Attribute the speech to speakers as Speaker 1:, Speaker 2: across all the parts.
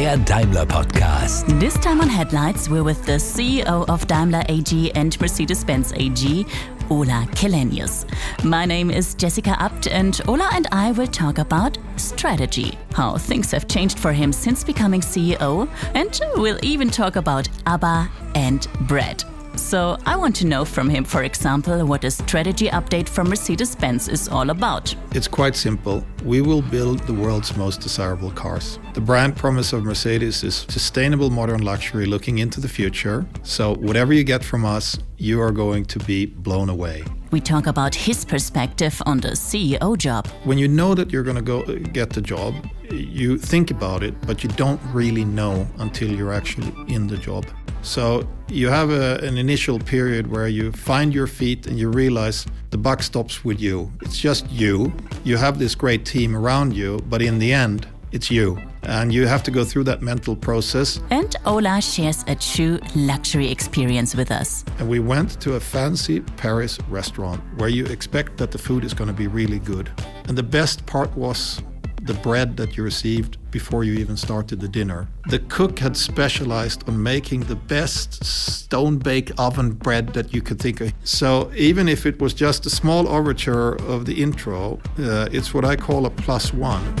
Speaker 1: der Daimler Podcast.
Speaker 2: This time on Headlights, we're with the CEO of Daimler AG and Mercedes Benz AG, Ola Källenius. My name is Jessica Abt, and Ola and I will talk about strategy, how things have changed for him since becoming CEO, and we'll even talk about ABBA and bread. So I want to know from him, for example, what a strategy update from Mercedes Benz is all about.
Speaker 3: It's quite simple. We will build the world's most desirable cars. The brand promise of Mercedes is sustainable modern luxury looking into the future. So, whatever you get from us, you are going to be blown away.
Speaker 2: We talk about his perspective on the CEO job.
Speaker 3: When you know that you're going to go uh, get the job, you think about it, but you don't really know until you're actually in the job. So you have a, an initial period where you find your feet and you realize the buck stops with you. It's just you. You have this great team around you, but in the end, it's you. And you have to go through that mental process.
Speaker 2: And Ola shares a true luxury experience with us.
Speaker 3: And we went to a fancy Paris restaurant where you expect that the food is going to be really good. And the best part was the bread that you received before you even started the dinner. The cook had specialized on making the best stone bake oven bread that you could think of. So even if it was just a small overture of the intro, uh, it's what I call a plus one.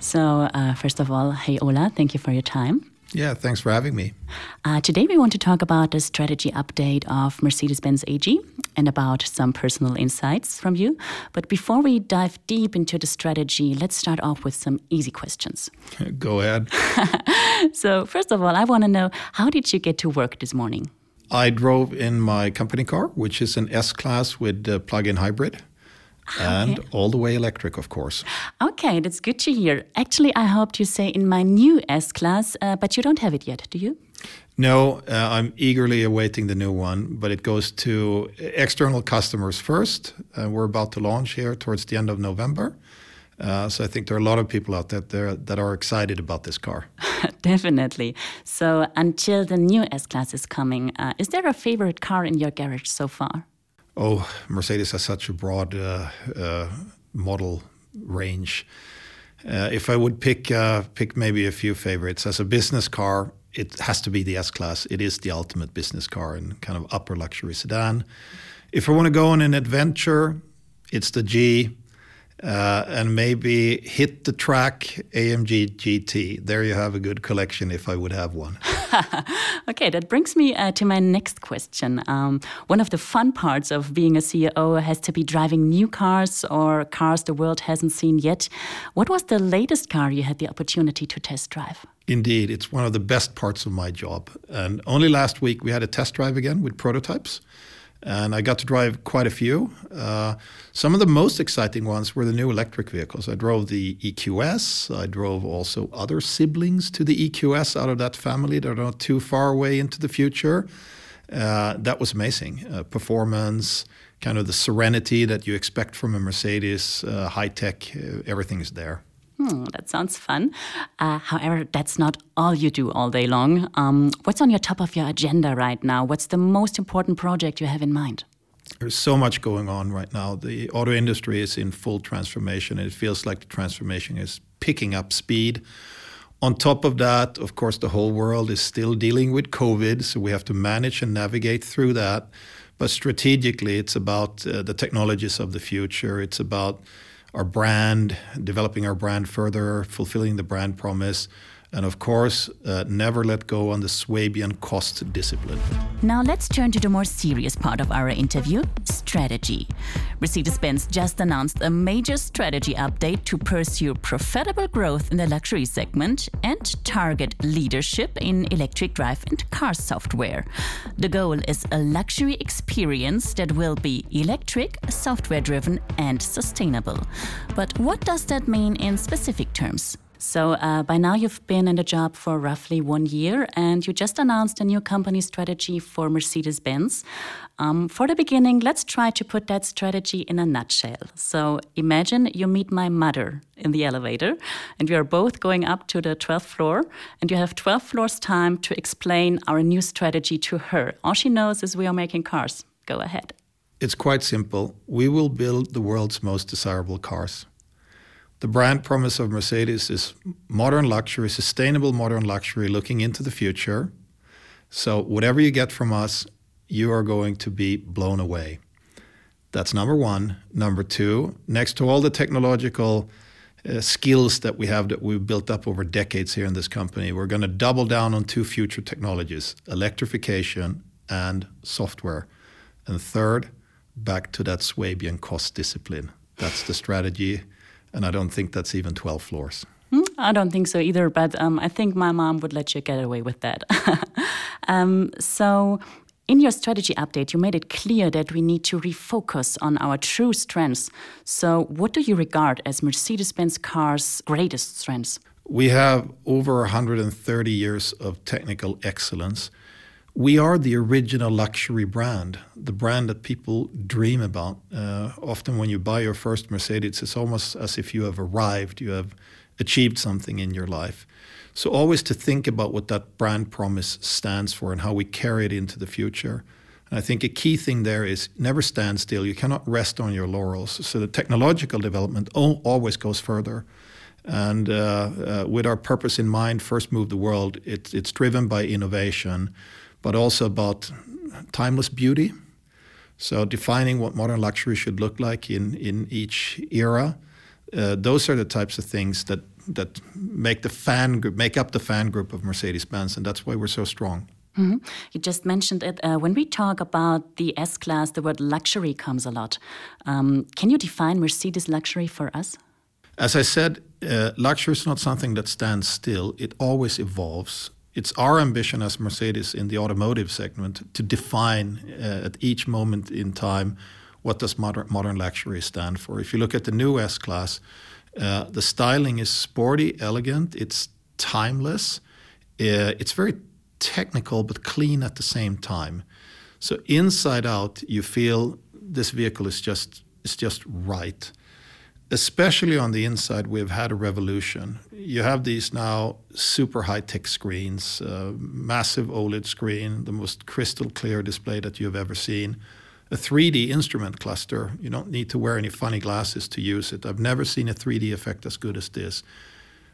Speaker 2: So, uh, first of all, hey Ola, thank you for your time.
Speaker 3: Yeah, thanks for having me.
Speaker 2: Uh, today, we want to talk about the strategy update of Mercedes Benz AG and about some personal insights from you. But before we dive deep into the strategy, let's start off with some easy questions.
Speaker 3: Go ahead.
Speaker 2: so, first of all, I want to know how did you get to work this morning?
Speaker 3: I drove in my company car, which is an S Class with plug in hybrid. Ah, and okay. all the way electric, of course.
Speaker 2: Okay, that's good to hear. Actually, I hoped you say in my new S class, uh, but you don't have it yet, do you?
Speaker 3: No, uh, I'm eagerly awaiting the new one, but it goes to external customers first. Uh, we're about to launch here towards the end of November. Uh, so I think there are a lot of people out there that are excited about this car.
Speaker 2: Definitely. So until the new S class is coming, uh, is there a favorite car in your garage so far?
Speaker 3: Oh, Mercedes has such a broad uh, uh, model range. Uh, if I would pick uh, pick maybe a few favorites as a business car, it has to be the S class. It is the ultimate business car and kind of upper luxury sedan. If I want to go on an adventure, it's the G uh, and maybe hit the track AMG GT. There you have a good collection if I would have one.
Speaker 2: okay, that brings me uh, to my next question. Um, one of the fun parts of being a CEO has to be driving new cars or cars the world hasn't seen yet. What was the latest car you had the opportunity to test drive?
Speaker 3: Indeed, it's one of the best parts of my job. And only last week we had a test drive again with prototypes and I got to drive quite a few. Uh, some of the most exciting ones were the new electric vehicles. I drove the EQS. I drove also other siblings to the EQS out of that family that are not too far away into the future. Uh, that was amazing. Uh, performance, kind of the serenity that you expect from a Mercedes, uh, high tech, uh, everything is there.
Speaker 2: Hmm, that sounds fun. Uh, however, that's not all you do all day long. Um, what's on your top of your agenda right now? What's the most important project you have in mind?
Speaker 3: There's so much going on right now. The auto industry is in full transformation, and it feels like the transformation is picking up speed. On top of that, of course, the whole world is still dealing with COVID, so we have to manage and navigate through that. But strategically, it's about uh, the technologies of the future. It's about our brand, developing our brand further, fulfilling the brand promise, and of course, uh, never let go on the Swabian cost discipline.
Speaker 2: Now let's turn to the more serious part of our interview strategy. Mercedes Benz just announced a major strategy update to pursue profitable growth in the luxury segment and target leadership in electric drive and car software. The goal is a luxury experience that will be electric, software driven, and sustainable. But what does that mean in specific terms? So uh, by now you've been in the job for roughly one year, and you just announced a new company strategy for Mercedes Benz. Um, for the beginning, let's try to put that strategy in a nutshell. So imagine you meet my mother in the elevator, and we are both going up to the 12th floor, and you have 12 floors time to explain our new strategy to her. All she knows is we are making cars. Go ahead.
Speaker 3: It's quite simple. We will build the world's most desirable cars The brand promise of Mercedes is modern luxury, sustainable modern luxury, looking into the future. So, whatever you get from us, you are going to be blown away. That's number one. Number two, next to all the technological uh, skills that we have that we've built up over decades here in this company, we're going to double down on two future technologies electrification and software. And third, back to that Swabian cost discipline. That's the strategy and I don't think that's even 12 floors.
Speaker 2: Hmm, I don't think so either, but um, I think my mom would let you get away with that. um, so, in your strategy update, you made it clear that we need to refocus on our true strengths. So, what do you regard as Mercedes Benz cars' greatest strengths?
Speaker 3: We have over 130 years of technical excellence we are the original luxury brand, the brand that people dream about. Uh, often, when you buy your first Mercedes, it's almost as if you have arrived, you have achieved something in your life. So, always to think about what that brand promise stands for and how we carry it into the future. And I think a key thing there is never stand still. You cannot rest on your laurels. So, the technological development always goes further. And uh, uh, with our purpose in mind, first move the world, it, it's driven by innovation but also about timeless beauty. So defining what modern luxury should look like in, in each era. Uh, those are the types of things that that make the fan group make up the fan group of Mercedes-Benz, and that's why we're so strong.
Speaker 2: Mm -hmm. You just mentioned it. Uh, when we talk about the S class, the word luxury comes a lot. Um, can you define Mercedes luxury for us?
Speaker 3: As I said, uh, luxury is not something that stands still. It always evolves it's our ambition as Mercedes in the automotive segment to define uh, at each moment in time what does modern, modern luxury stand for. If you look at the new S class, uh, the styling is sporty, elegant, it's timeless, uh, it's very technical but clean at the same time. So inside out, you feel this vehicle is just is just right especially on the inside, we've had a revolution. You have these now super high tech screens, uh, massive OLED screen, the most crystal clear display that you've ever seen, a 3D instrument cluster. You don't need to wear any funny glasses to use it. I've never seen a 3D effect as good as this.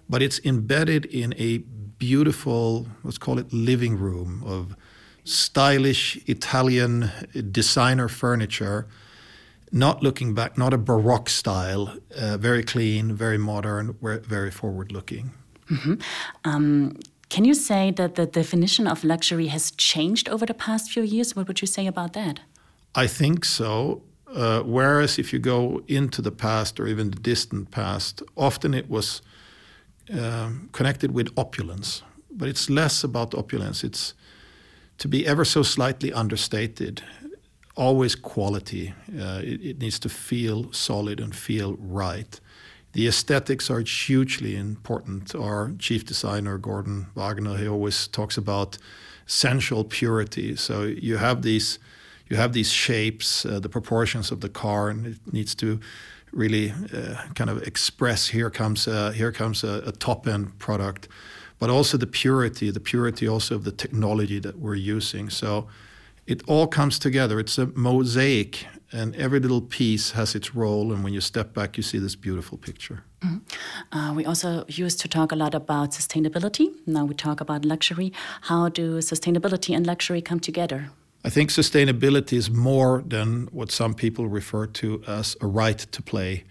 Speaker 3: But it's embedded in a beautiful, let's call it living room of stylish Italian designer furniture not looking back, not a Baroque style, uh, very clean, very modern, very forward looking. Mm-hmm.
Speaker 2: Um, can you say that the definition of luxury has changed over the past few years? What would you say about that?
Speaker 3: I think so. Uh, whereas if you go into the past or even the distant past, often it was um, connected with opulence, but it's less about opulence. It's to be ever so slightly understated always quality. Uh, it, it, needs to feel solid and feel right. The aesthetics are hugely important. Our chief designer, Gorden Wagener, he always talks about sensual purity. So you have these, you have these shapes, uh, the proportions of the car, and it needs to really uh, kind of express. Here comes a, here comes a, a top end product, but also the purity, the purity also of the technology that we're using. So it all comes together. It's a mosaic, and every little piece has its role. And when you step back, you see this beautiful picture. Mm -hmm.
Speaker 2: uh, we also used to talk a lot about sustainability. Now we talk about luxury. How do sustainability and luxury come together?
Speaker 3: I think sustainability is more than what some people refer to as a right to play.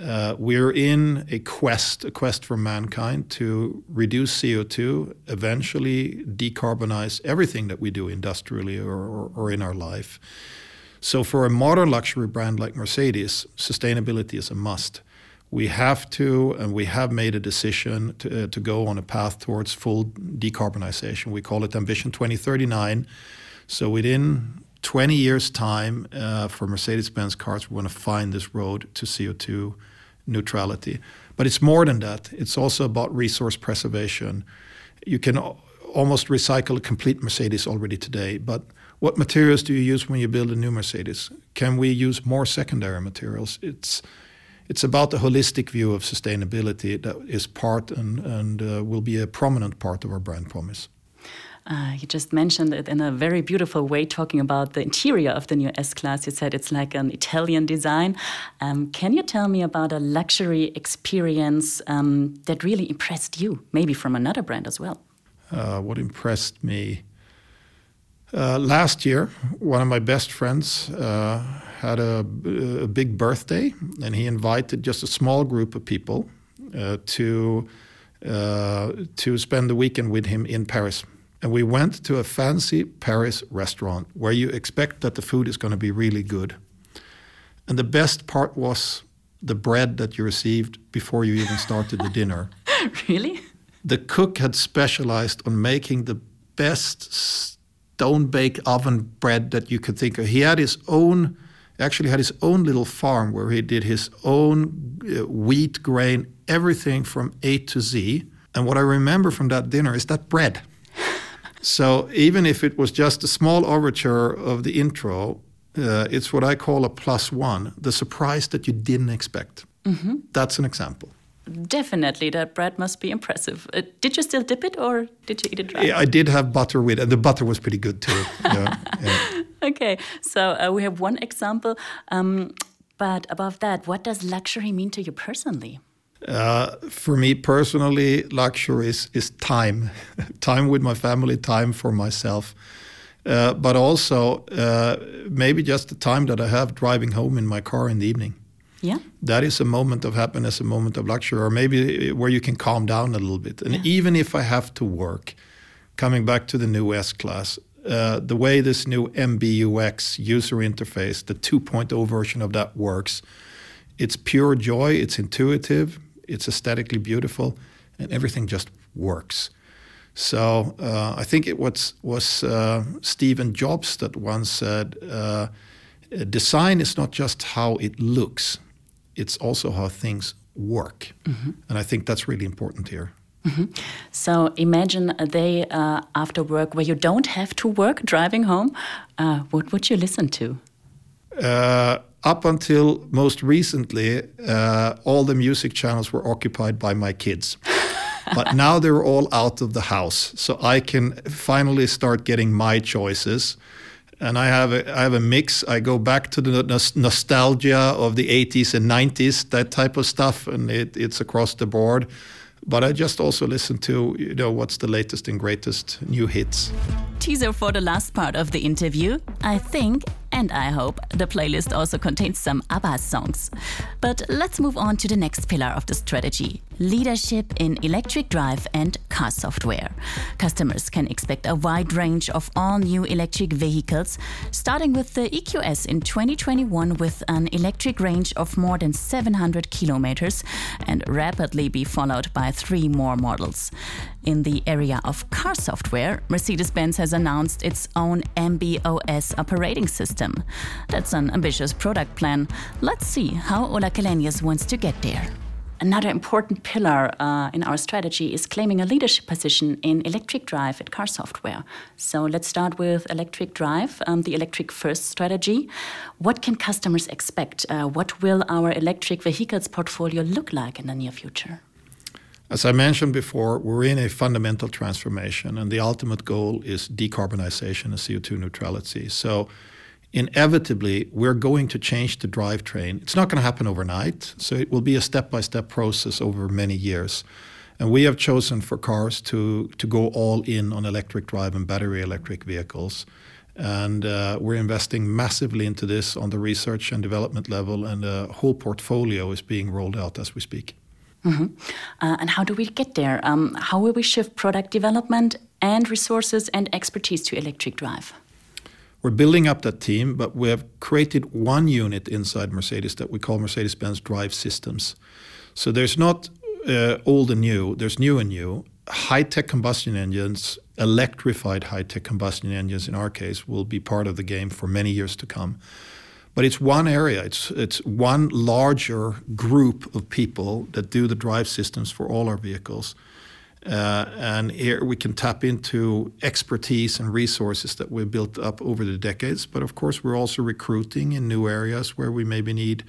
Speaker 3: Uh, we're in a quest, a quest for mankind to reduce CO2, eventually decarbonize everything that we do industrially or, or, or, in our life. So, for a modern luxury brand like Mercedes, sustainability is a must. We have to, and we have made a decision to, uh, to go on a path towards full decarbonization. We call it Ambition 2039. So, within 20 years' time uh, for Mercedes Benz cars, we want to find this road to CO2 neutrality. But it's more than that, it's also about resource preservation. You can almost recycle a complete Mercedes already today, but what materials do you use when you build a new Mercedes? Can we use more secondary materials? It's it's about the holistic view of sustainability that is part and, and uh, will be a prominent part of our brand promise.
Speaker 2: Uh, you just mentioned it in a very beautiful way, talking about the interior of the new S Class. You said it's like an Italian design. Um, can you tell me about a luxury experience um, that really impressed you, maybe from another brand as well?
Speaker 3: Uh, what impressed me? Uh, last year, one of my best friends uh, had a, a, big birthday, and he invited just a small group of people uh, to uh, to spend the weekend with him in Paris. And we went to a fancy Paris restaurant where you expect that the food is going to be really good. And the best part was the bread that you received before you even started the dinner.
Speaker 2: Really?
Speaker 3: The cook had specialized on making the best stone bake oven bread that you could think of. He had his own, actually had his own little farm where he did his own uh, wheat grain, everything from A to Z. And what I remember from that dinner is that bread. So even if it was just a small overture of the intro, uh, it's what I call a plus one, the surprise that you didn't expect. Mm-hmm. That's an example.
Speaker 2: Definitely, that bread must be impressive. Uh, did you still dip it, or did you eat it dry?
Speaker 3: Yeah, I did have butter with it. and The butter was pretty good too. yeah,
Speaker 2: yeah. Okay, so uh, we have one example. Um, but above that, what does luxury mean to you personally?
Speaker 3: Uh, for me personally, luxury is, time, time with my family, time for myself. Uh, but also uh, maybe just the time that I have driving home in my car in the evening.
Speaker 2: Yeah.
Speaker 3: That is a moment of happiness, a moment of luxury, or maybe where you can calm down a little bit. And yeah. even if I have to work, coming back to the new S class, uh, the way this new MBUX user interface, the 2.0 version of that works, it's pure joy, it's intuitive, it's aesthetically beautiful, and everything just works. So uh, I think it was, was uh, Stephen Jobs that once said, uh, design is not just how it looks, it's also how things work. Mm-hmm. And I think that's really important here.
Speaker 2: Mm-hmm. So imagine a day uh, after work where you don't have to work driving home. Uh, what would you listen to?
Speaker 3: Uh, up until most recently, uh, all the music channels were occupied by my kids. but now they're all out of the house. So I can finally start getting my choices and I have a, I have a mix. I go back to the nostalgia of the 80s and 90s, that type of stuff, and it, it's across the board. But I just also listen to you know what's the latest and greatest new hits.
Speaker 2: Teaser for the last part of the interview. I think and I hope the playlist also contains some ABBA songs. But let's move on to the next pillar of the strategy leadership in electric drive and car software. Customers can expect a wide range of all new electric vehicles, starting with the EQS in 2021 with an electric range of more than 700 kilometers and rapidly be followed by three more models. In the area of car software, Mercedes Benz has announced its own MB.OS operating system. That's an ambitious product plan. Let's see how Ola Källenius wants to get there. Another important pillar uh, in our strategy is claiming a leadership position in electric drive at car software. So let's start with electric drive, um, the electric first strategy. What can customers expect? Uh, what will our electric vehicles portfolio look like in the near future?
Speaker 3: As I mentioned before, we're in a fundamental transformation, and the ultimate goal is decarbonization and CO2 neutrality. So, inevitably, we're going to change the drivetrain. It's not going to happen overnight, so it will be a step by step process over many years. And we have chosen for cars to, to go all in on electric drive and battery electric vehicles. And uh, we're investing massively into this on the research and development level, and a whole portfolio is being rolled out as we speak.
Speaker 2: Mm-hmm. Uh, and how do we get there? Um, how will we shift product development and resources and expertise to electric drive?
Speaker 3: We're building up that team, but we have created one unit inside Mercedes that we call Mercedes Benz Drive Systems. So there's not uh, old and new, there's new and new. High tech combustion engines, electrified high tech combustion engines in our case, will be part of the game for many years to come. But it's one area, it's, it's one larger group of people that do the drive systems for all our vehicles. Uh, and here we can tap into expertise and resources that we've built up over the decades. But of course, we're also recruiting in new areas where we maybe need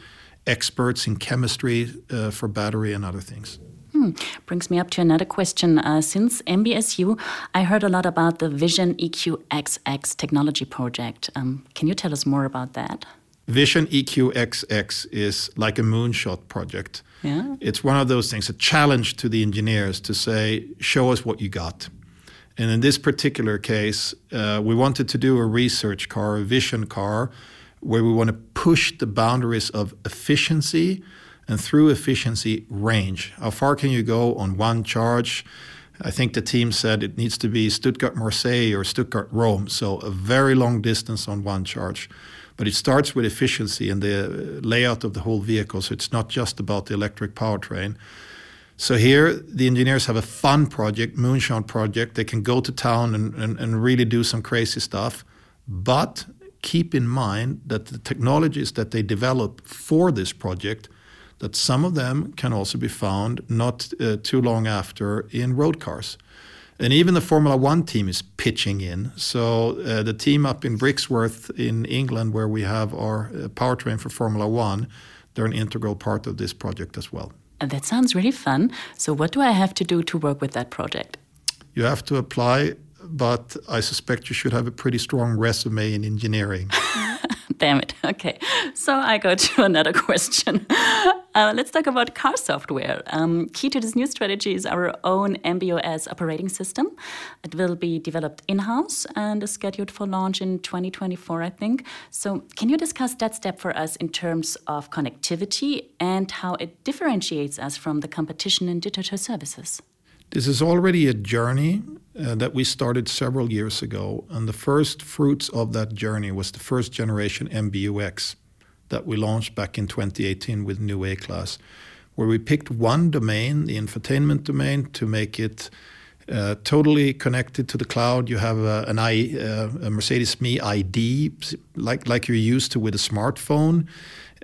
Speaker 3: experts in chemistry uh, for battery and other things.
Speaker 2: Hmm. Brings me up to another question. Uh, since MBSU, I heard a lot about the Vision EQXX technology project. Um, can you tell us more about that?
Speaker 3: Vision EQXX is like a moonshot project.
Speaker 2: Yeah.
Speaker 3: It's one of those things, a challenge to the engineers to say, show us what you got. And in this particular case, uh, we wanted to do a research car, a vision car, where we want to push the boundaries of efficiency and through efficiency, range. How far can you go on one charge? I think the team said it needs to be Stuttgart Marseille or Stuttgart Rome, so a very long distance on one charge. But it starts with efficiency and the layout of the whole vehicle, so it's not just about the electric powertrain. So here, the engineers have a fun project, moonshot project. They can go to town and, and, and really do some crazy stuff. But keep in mind that the technologies that they develop for this project, that some of them can also be found not uh, too long after in road cars. And even the Formula One team is pitching in. So uh, the team up in Brixworth in England, where we have our uh, powertrain for Formula One, they're an integral part of this project as well.
Speaker 2: And that sounds really fun. So, what do I have to do to work with that project?
Speaker 3: You have to apply, but I suspect you should have a pretty strong resume in engineering.
Speaker 2: Damn it. Okay. So I go to another question. Uh, let's talk about car software. Um, key to this new strategy is our own MB.OS operating system. It will be developed in house and is scheduled for launch in 2024, I think. So, can you discuss that step for us in terms of connectivity and how it differentiates us from the competition in digital services?
Speaker 3: This is already a journey uh, that we started several years ago, and the first fruits of that journey was the first generation MBUX that we launched back in 2018 with new A class, where we picked one domain, the infotainment domain, to make it uh, totally connected to the cloud. You have a, an I, uh, a Mercedes Me ID, like like you're used to with a smartphone.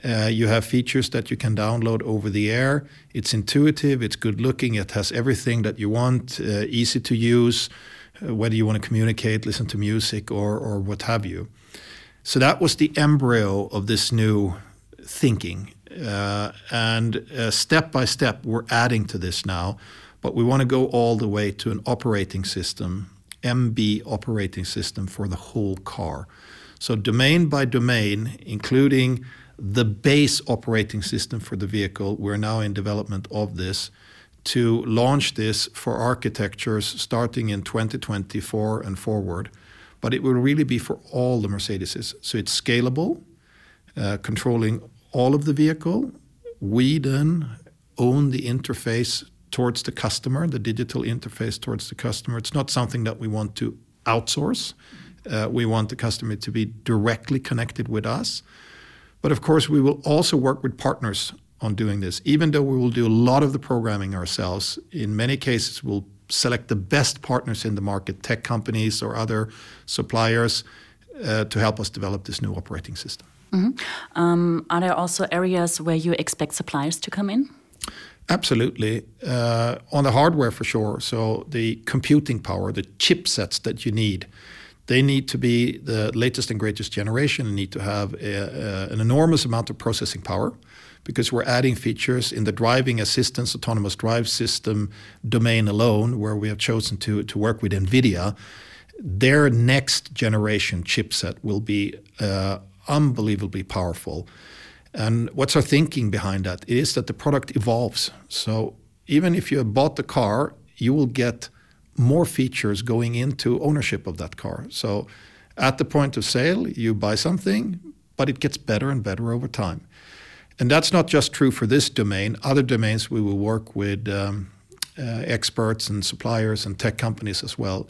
Speaker 3: Uh, you have features that you can download over the air. It's intuitive, it's good looking, it has everything that you want, uh, easy to use, uh, whether you want to communicate, listen to music, or, or what have you. So that was the embryo of this new thinking. Uh, and uh, step by step, we're adding to this now, but we want to go all the way to an operating system, MB operating system for the whole car. So, domain by domain, including the base operating system for the vehicle. We're now in development of this to launch this for architectures starting in 2024 and forward. But it will really be for all the Mercedeses. So it's scalable, uh, controlling all of the vehicle. We then own the interface towards the customer, the digital interface towards the customer. It's not something that we want to outsource. Uh, we want the customer to be directly connected with us. But of course, we will also work with partners on doing this. Even though we will do a lot of the programming ourselves, in many cases, we'll select the best partners in the market, tech companies or other suppliers, uh, to help us develop this new operating system.
Speaker 2: Mm-hmm. Um, are there also areas where you expect suppliers to come in?
Speaker 3: Absolutely. Uh, on the hardware, for sure. So, the computing power, the chipsets that you need they need to be the latest and greatest generation and need to have a, a, an enormous amount of processing power because we're adding features in the driving assistance autonomous drive system domain alone where we have chosen to, to work with nvidia. Their next generation chipset will be uh, unbelievably powerful. And what's our thinking behind that it is that the product evolves. So even if you have bought the car you will get more features going into ownership of that car. So at the point of sale, you buy something, but it gets better and better over time. And that's not just true for this domain. Other domains, we will work with um, uh, experts and suppliers and tech companies as well.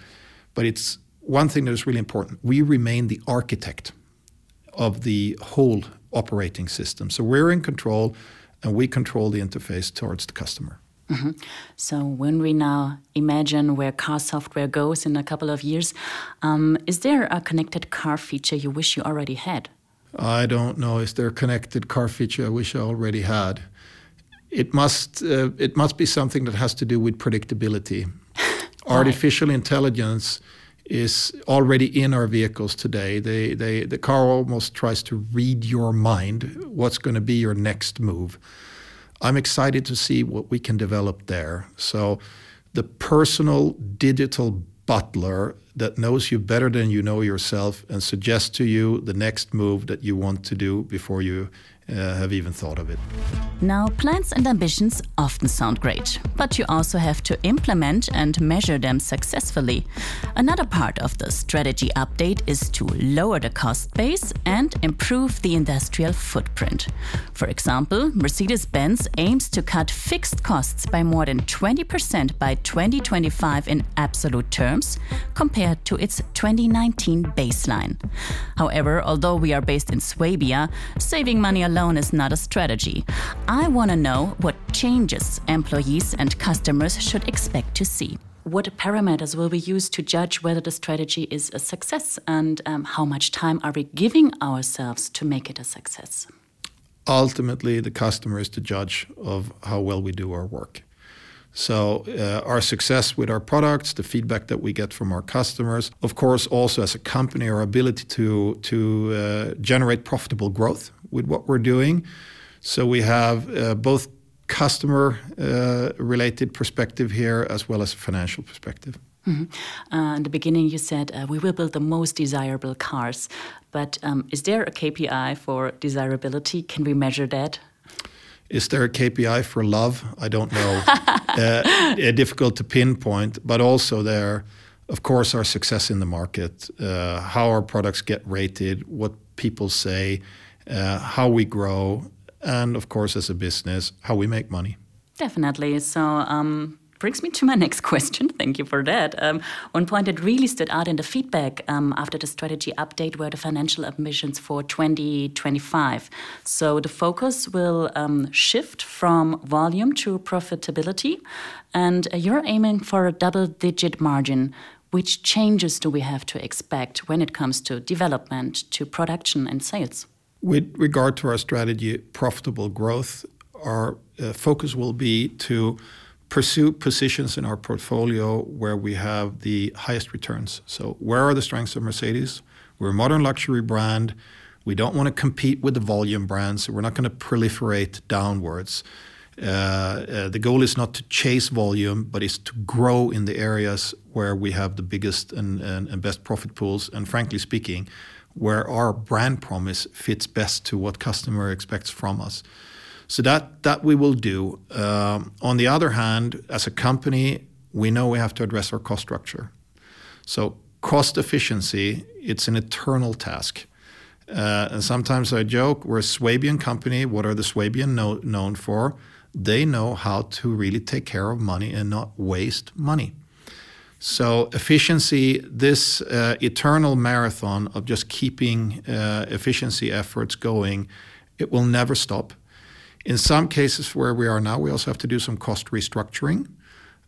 Speaker 3: But it's one thing that is really important. We remain the architect of the whole operating system. So we're in control and we control the interface towards the customer.
Speaker 2: Mm-hmm. So, when we now imagine where car software goes in a couple of years, um, is there a connected car feature you wish you already had?
Speaker 3: I don't know. Is there a connected car feature I wish I already had? It must. Uh, it must be something that has to do with predictability. Artificial intelligence is already in our vehicles today. They, they, the car almost tries to read your mind. What's going to be your next move? I'm excited to see what we can develop there. So, the personal digital butler that knows you better than you know yourself and suggests to you the next move that you want to do before you Uh, have even thought of it.
Speaker 2: Now, plans and ambitions often sound great, but you also have to implement and measure them successfully. Another part of the strategy update is to lower the cost base and improve the industrial footprint. For example, Mercedes Benz aims to cut fixed costs by more than 20% by 2025 in absolute terms, compared to its 2019 baseline. However, although we are based in Swabia, saving money alone is not a strategy. I want to know what changes employees and customers should expect to see. What parameters will we use to judge whether the strategy is a success and um, how much time are we giving ourselves to make it a success?
Speaker 3: Ultimately, the customer is the judge of how well we do our work. So, uh, our success with our products, the feedback that we get from our customers, of course, also as a company, our ability to, to uh, generate profitable growth with what we're doing. So, we have uh, both customer uh, related perspective here as well as a financial perspective.
Speaker 2: Mm-hmm. Uh, in the beginning, you said uh, we will build the most desirable cars. But um, is there a KPI for desirability? Can we measure that?
Speaker 3: Is there a KPI for love? I don't know. uh, difficult to pinpoint, but also there, of course, our success in the market, uh, how our products get rated, what people say, uh, how we grow, and of course, as a business, how we make money.
Speaker 2: Definitely. So, um, brings me to my next question. Thank you for that. Um, one point that really stood out in the feedback um, after the strategy update were the financial ambitions for 2025. So the focus will um, shift from volume to profitability, and you're aiming for a double digit margin. Which changes do we have to expect when it comes to development, to production, and sales?
Speaker 3: With regard to our strategy, profitable growth, our uh, focus will be to pursue positions in our portfolio where we have the highest returns. So, where are the strengths of Mercedes? We're a modern luxury brand. We don't want to compete with the volume brands. So we're not going to proliferate downwards. Uh, uh, the goal is not to chase volume, but is to grow in the areas where we have the biggest and, and, and best profit pools. And frankly speaking, where our brand promise fits best to what customer expects from us. So that that we will do. Um, on the other hand, as a company, we know we have to address our cost structure. So cost efficiency, it's an eternal task. Uh, and sometimes I joke, we're a Swabian company. What are the Swabian know, known for? They know how to really take care of money and not waste money. So efficiency, this uh, eternal marathon of just keeping uh, efficiency efforts going, it will never stop. In some cases where we are now, we also have to do some cost restructuring.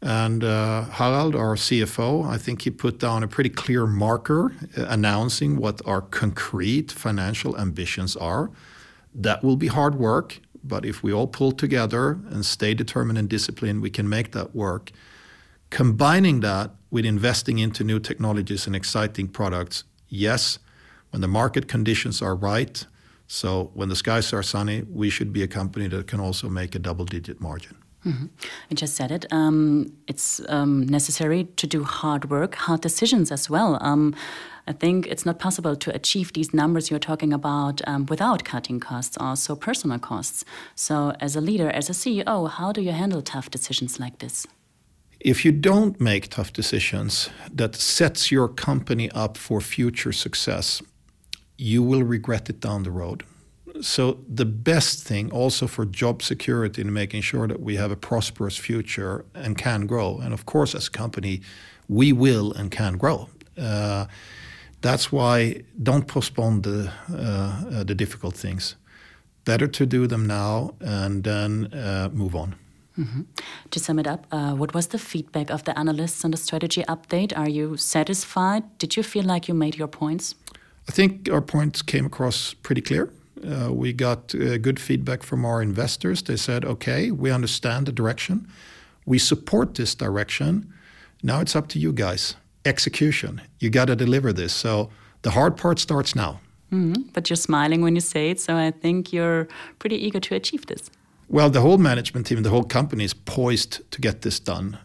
Speaker 3: And uh, Harald, our CFO, I think he put down a pretty clear marker uh, announcing what our concrete financial ambitions are. That will be hard work, but if we all pull together and stay determined and disciplined, we can make that work. Combining that with investing into new technologies and exciting products, yes, when the market conditions are right, so when the skies are sunny, we should be a company that can also make a double-digit margin.
Speaker 2: Mm-hmm. I just said it. Um, it's um, necessary to do hard work, hard decisions as well. Um, I think it's not possible to achieve these numbers you're talking about um, without cutting costs, also personal costs. So, as a leader, as a CEO, how do you handle tough decisions like this?
Speaker 3: If you don't make tough decisions that sets your company up for future success, you will regret it down the road. So the best thing also for job security and making sure that we have a prosperous future and can grow. And of course, as a company, we will and can grow. Uh, that's why don't postpone the uh, uh, the difficult things. Better to do them now and then uh, move on.
Speaker 2: Mm-hmm. To sum it up, uh, what was the feedback of the analysts on the strategy update? Are you satisfied? Did you feel like you made your points?
Speaker 3: I think our points came across pretty clear. Uh, we got uh, good feedback from our investors. They said, okay, we understand the direction. We support this direction. Now it's up to you guys. Execution. You got to deliver this. So the hard part starts now.
Speaker 2: Mm-hmm. But you're smiling when you say it. So I think you're pretty eager to achieve this
Speaker 3: Well, the whole management team, the whole company is poised to get this done.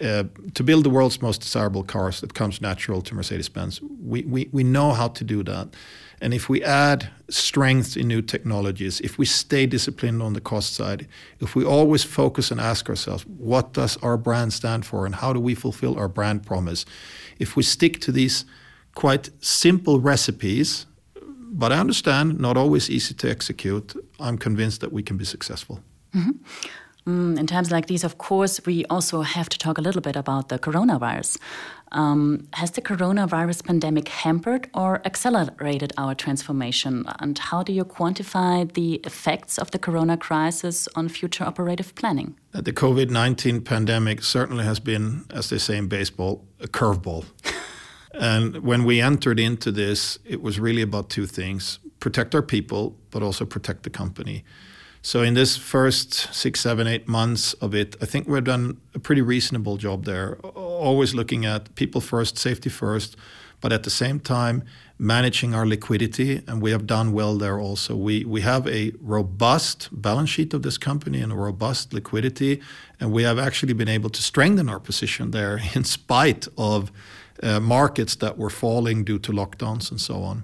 Speaker 3: Uh, to build the world's most desirable cars that comes natural to Mercedes-Benz. We, we, we know how to do that. And if we add strength in new technologies, if we stay disciplined on the cost side, if we always focus and ask ourselves, what does our brand stand for and how do we fulfill our brand promise? If we stick to these quite simple recipes, but I understand not always easy to execute, I'm convinced that we can be successful.
Speaker 2: Mm-hmm. Mm, in times like these, of course, we also have to talk a little bit about the coronavirus. Um, has the coronavirus pandemic hampered or accelerated our transformation? And how do you quantify the effects of the corona crisis on future operative planning?
Speaker 3: Uh, the COVID 19 pandemic certainly has been, as they say in baseball, a curveball. and when we entered into this, it was really about two things protect our people, but also protect the company. So in this first six, seven, eight months of it, I think we've done a pretty reasonable job there. Always looking at people first, safety first, but at the same time managing our liquidity, and we have done well there also. We we have a robust balance sheet of this company and a robust liquidity, and we have actually been able to strengthen our position there in spite of uh, markets that were falling due to lockdowns and so on.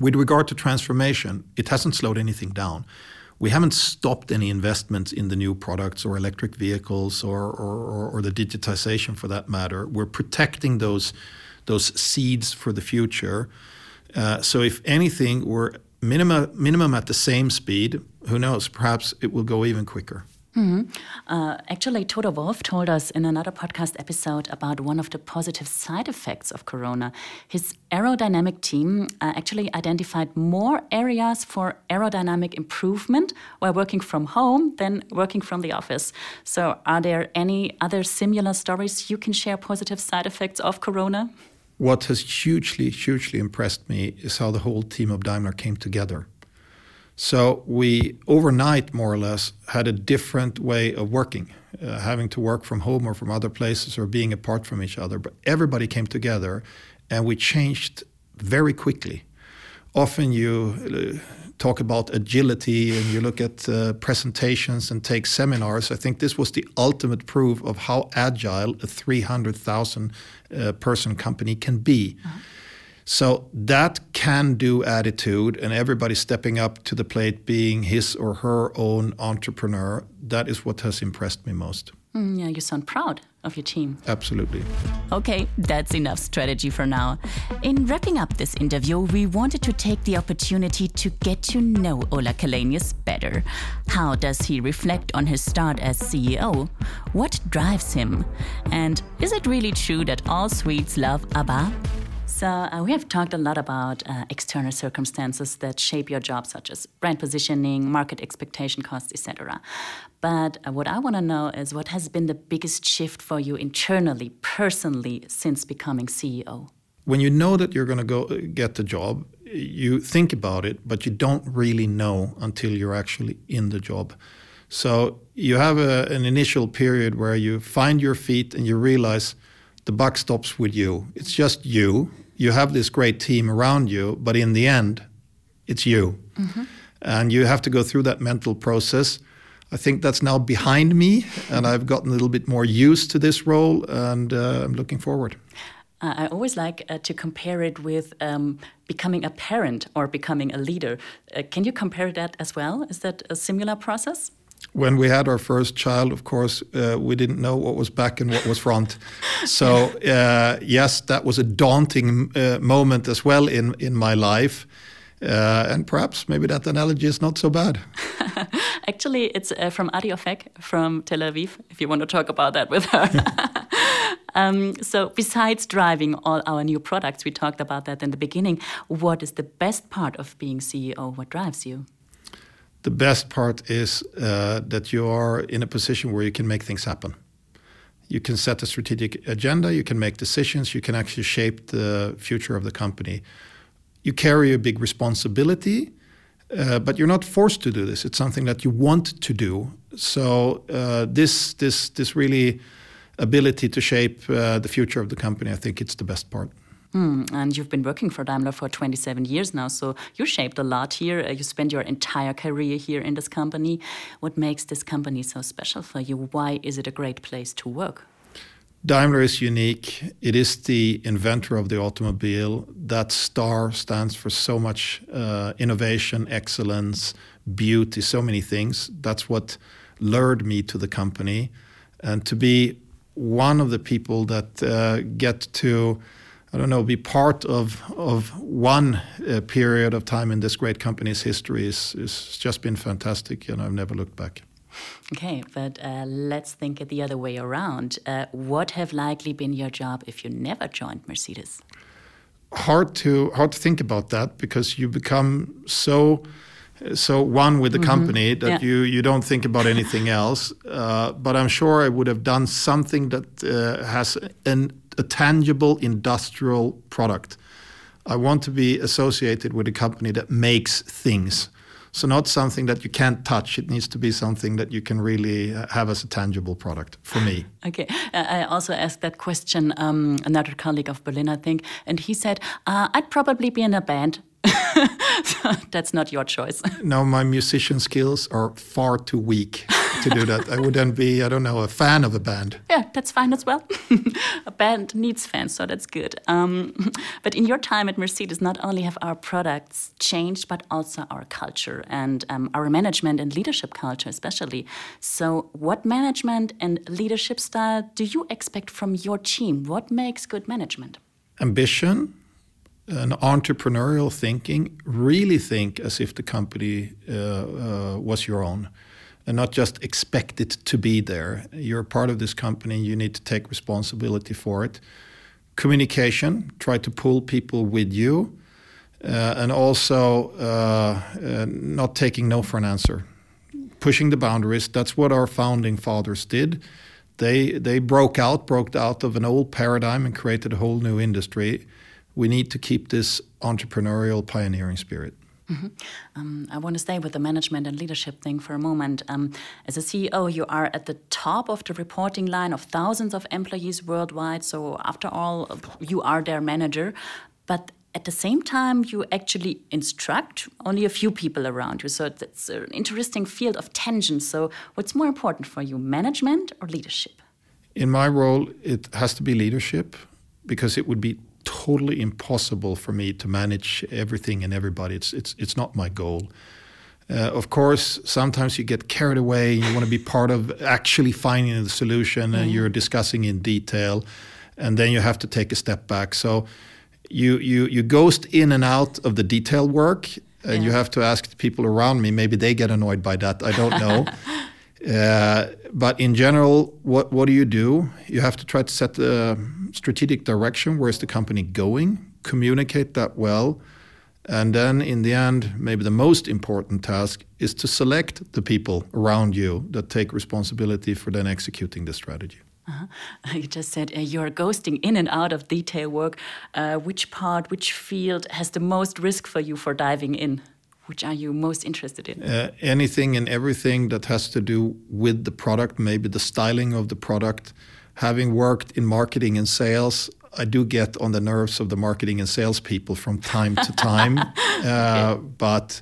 Speaker 3: With regard to transformation, it hasn't slowed anything down we haven't stopped any investments in the new products or electric vehicles or, or, or the digitization for that matter. We're protecting those, those seeds for the future. Uh, so if anything, we're minimum, minimum at the same speed. Who knows? Perhaps it will go even quicker.
Speaker 2: Mm-hmm. Uh, actually, Toto Wolff told us in another podcast episode about one of the positive side effects of Corona. His aerodynamic team uh, actually identified more areas for aerodynamic improvement while working from home than working from the office. So, are there any other similar stories you can share positive side effects of Corona?
Speaker 3: What has hugely, hugely impressed me is how the whole team of Daimler came together. So we overnight, more or less, had a different way of working, uh, having to work from home or from other places or being apart from each other. But everybody came together and we changed very quickly. Often you uh, talk about agility and you look at uh, presentations and take seminars. I think this was the ultimate proof of how agile a 300,000 uh, person company can be. Uh-huh. So that can do attitude and everybody stepping up to the plate being his or her own entrepreneur. That is what has impressed me most.
Speaker 2: Mm, yeah, you sound proud of your team.
Speaker 3: Absolutely.
Speaker 2: Okay, that's enough strategy for now. In wrapping up this interview, we wanted to take the opportunity to get to know Ola Källenius better. How does he reflect on his start as CEO? What drives him? And is it really true that all Swedes love ABBA? So, uh, we have talked a lot about uh, external circumstances that shape your job, such as brand positioning, market expectation costs, etc. But uh, what I want to know is what has been the biggest shift for you internally, personally, since becoming CEO?
Speaker 3: When you know that you're going to go uh, get the job, you think about it, but you don't really know until you're actually in the job. So you have a, an initial period where you find your feet and you realize the buck stops with you. It's just you you have this great team around you, but in the end, it's you. Mm-hmm. And you have to go through that mental process. I think that's now behind me, and I've gotten a little bit more used to this role, and uh, I'm looking forward.
Speaker 2: Uh, I always like uh, to compare it with um, becoming a parent or becoming a leader. Uh, can you compare that as well? Is that a similar process?
Speaker 3: When we had our first child, of course, uh, we didn't know what was back and what was front. So uh, yes, that was a daunting uh, moment as well in in my life. Uh, and perhaps maybe that analogy is not so bad.
Speaker 2: Actually, it's uh, from Adi Ofek from Tel Aviv, if you want to talk about that with her. um, so, besides driving all our new products, we talked about that in the beginning. What is the best part of being CEO? What drives you?
Speaker 3: The best part is uh, that you are in a position where you can make things happen. You can set a strategic agenda, you can make decisions, you can actually shape the future of the company. You carry a big responsibility, uh, but you're not forced to do this. It's something that you want to do. So uh, this this this really ability to shape uh, the future of the company, I think it's the best part.
Speaker 2: Mm, and you've been working for Daimler for 27 years now, so you shaped a lot here. Uh, you spent your entire career here in this company. What makes this company so special for you? Why is it a great place to work?
Speaker 3: Daimler is unique. It is the inventor of the automobile. That star stands for so much uh, innovation, excellence, beauty, so many things. That's what lured me to the company. And to be one of the people that uh, get to, I don't know, be part of, of one uh, period of time in this great company's history is, is just been fantastic, and I've never looked back.
Speaker 2: Okay, but uh, let's think it the other way around. Uh, what have likely been your job if you never joined Mercedes?
Speaker 3: Hard to hard to think about that because you become so so one with the mm -hmm. company that yeah. you you don't think about anything else. Uh, but I'm sure I would have done something that uh, has an, a tangible industrial product. I want to be associated with a company that makes things so not something that you can't touch. It needs to be something that you can really uh, have as a tangible product for me.
Speaker 2: Okay. Uh, I also asked that question um, another colleague of Berlin, I think, and he said, uh, "I'd probably be in a band." so that's not your choice.
Speaker 3: No, my musician skills are far too weak to do that. I wouldn't be, I don't know, a fan of a band.
Speaker 2: Yeah, that's fine as well. a band needs fans, so that's good. Um, but in your time at Mercedes, not only have our products changed, but also our culture and um, our management and leadership culture, especially. So, what management and leadership style do you expect from your team? What makes good management?
Speaker 3: Ambition, an entrepreneurial thinking, really think as if the company uh, uh, was your own and not just expect it to be there. You're part of this company, you need to take responsibility for it. Communication, try to pull people with you, uh, and also uh, uh, not taking no for an answer. Pushing the boundaries, that's what our founding fathers did. They, they broke out, broke out of an old paradigm and created a whole new industry. We need to keep this entrepreneurial pioneering spirit. Mm -hmm.
Speaker 2: um, I want to stay with the management and leadership thing for a moment. Um, as a CEO, you are at the top of the reporting line of thousands of employees worldwide. So, after all, you are their manager. But at the same time, you actually instruct only a few people around you. So, it's an interesting field of tension. So, what's more important for you, management or leadership?
Speaker 3: In my role, it has to be leadership because it would be totally impossible for me to manage everything and everybody. It's it's it's not my goal. Uh, of course, sometimes you get carried away. And you want to be part of actually finding the solution, and you're discussing in detail, and then you have to take a step back. So you you you ghost in and out of the detail work, and yeah. you have to ask the people around me. Maybe they get annoyed by that. I don't know. uh, but in general, what what do you do? You have to try to set the strategic direction. Where's the company going? Communicate that well. And then in the end, maybe the most important task is to select the people around you that take responsibility for then executing the strategy.
Speaker 2: Uh-huh. You just said uh, you're ghosting in and out of detail work. Uh, which part, which field has the most risk for you for diving in? Which are you most interested in?
Speaker 3: Uh, anything and everything that has to do with the product, maybe the styling of the product, having worked in marketing and sales, I do get on the nerves of the marketing and sales people from time to time. uh, but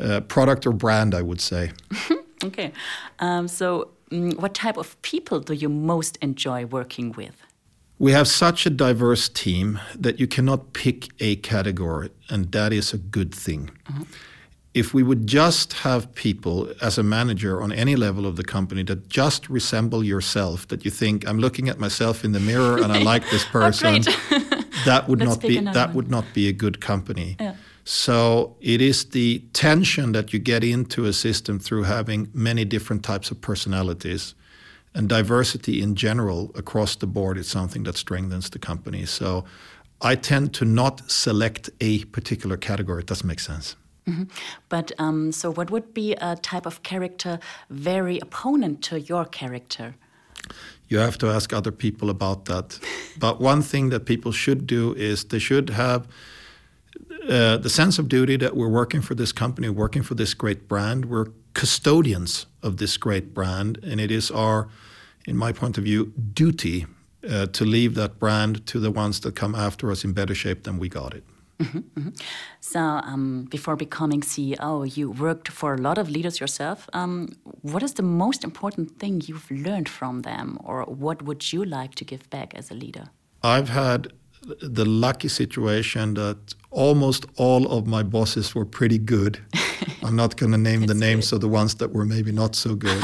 Speaker 3: uh, product or brand, I would say.
Speaker 2: okay. Um, so, um, what type of people do you most enjoy working with?
Speaker 3: We have such a diverse team that you cannot pick a category, and that is a good thing. Mm -hmm if we would just have people as a manager on any level of the company that just resemble yourself, that you think I'm looking at myself in the mirror and I like this oh, person, that would not be that one. would not be a good company. Yeah. So it is the tension that you get into a system through having many different types of personalities. And diversity in general across the board is something that strengthens the company. So I tend to not select a particular category. It doesn't make sense. Mm -hmm.
Speaker 2: But um, so, what would be a type of character very opponent to your character?
Speaker 3: You have to ask other people about that. but one thing that people should do is they should have uh, the sense of duty that we're working for this company, working for this great brand. We're custodians of this great brand, and it is our, in my point of view, duty uh, to leave that brand to the ones that come after us in better shape than we got it. Mm-hmm,
Speaker 2: mm-hmm. So, um, before becoming CEO, you worked for a lot of leaders yourself. Um, what is the most important thing you've learned from them, or what would you like to give back as a leader?
Speaker 3: I've had the lucky situation that almost all of my bosses were pretty good. I'm not going to name the names good. of the ones that were maybe not so good,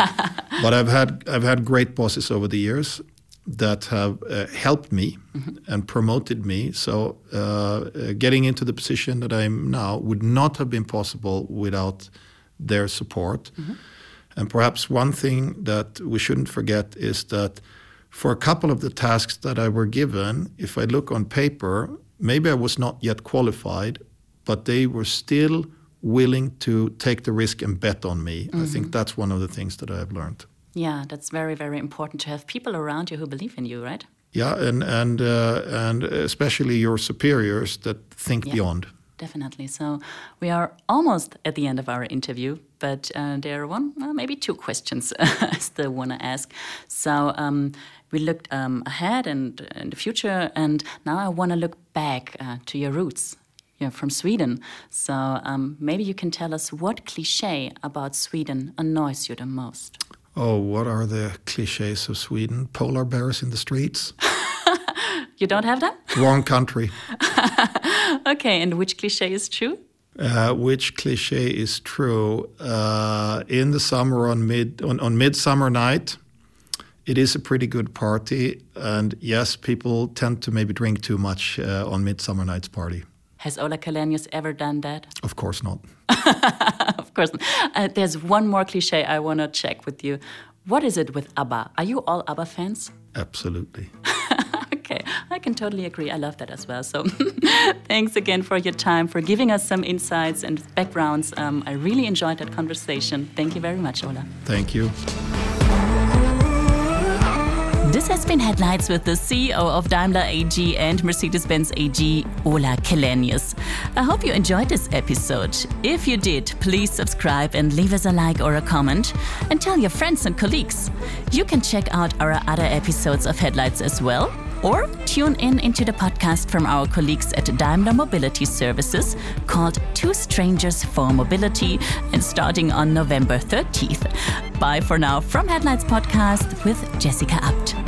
Speaker 3: but I've had I've had great bosses over the years that have uh, helped me mm-hmm. and promoted me. So uh, uh, getting into the position that I'm now would not have been possible without their support. Mm-hmm. And perhaps one thing that we shouldn't forget is that for a couple of the tasks that I were given, if I look on paper, maybe I was not yet qualified, but they were still willing to take the risk and bet on me. Mm-hmm. I think that's one of the things that I have learned.
Speaker 2: Yeah, that's very, very important to have people around you who believe in you, right?
Speaker 3: Yeah, and and uh, and especially your superiors that think yeah, beyond.
Speaker 2: Definitely. So we are almost at the end of our interview, but uh, there are one, uh, maybe two questions I still want to ask. So um, we looked um, ahead and in the future, and now I want to look back uh, to your roots. You're from Sweden, so um, maybe you can tell us what cliche about Sweden annoys you the most.
Speaker 3: Oh, what are the cliches of Sweden? Polar bears in the streets.
Speaker 2: you don't have that?
Speaker 3: Wrong country.
Speaker 2: okay, and which cliche is true?
Speaker 3: Uh, which cliche is true? Uh, in the summer on mid on, on midsummer night, it is a pretty good party, and yes, people tend to maybe drink too much uh, on midsummer night's party.
Speaker 2: Has Ola Källenius ever done that?
Speaker 3: Of course not.
Speaker 2: of course. Uh, there's one more cliche I want to check with you. What is it with ABBA? Are you all ABBA fans?
Speaker 3: Absolutely.
Speaker 2: okay, I can totally agree. I love that as well. So, thanks again for your time, for giving us some insights and backgrounds. Um, I really enjoyed that conversation. Thank you very much, Ola.
Speaker 3: Thank you.
Speaker 2: This has been Headlights with the CEO of Daimler AG and Mercedes Benz AG, Ola Källenius. I hope you enjoyed this episode. If you did, please subscribe and leave us a like or a comment and tell your friends and colleagues. You can check out our other episodes of Headlights as well or tune in into the podcast from our colleagues at Daimler Mobility Services called Two Strangers for Mobility and starting on November 13th. Bye for now from Headlights Podcast with Jessica Abt.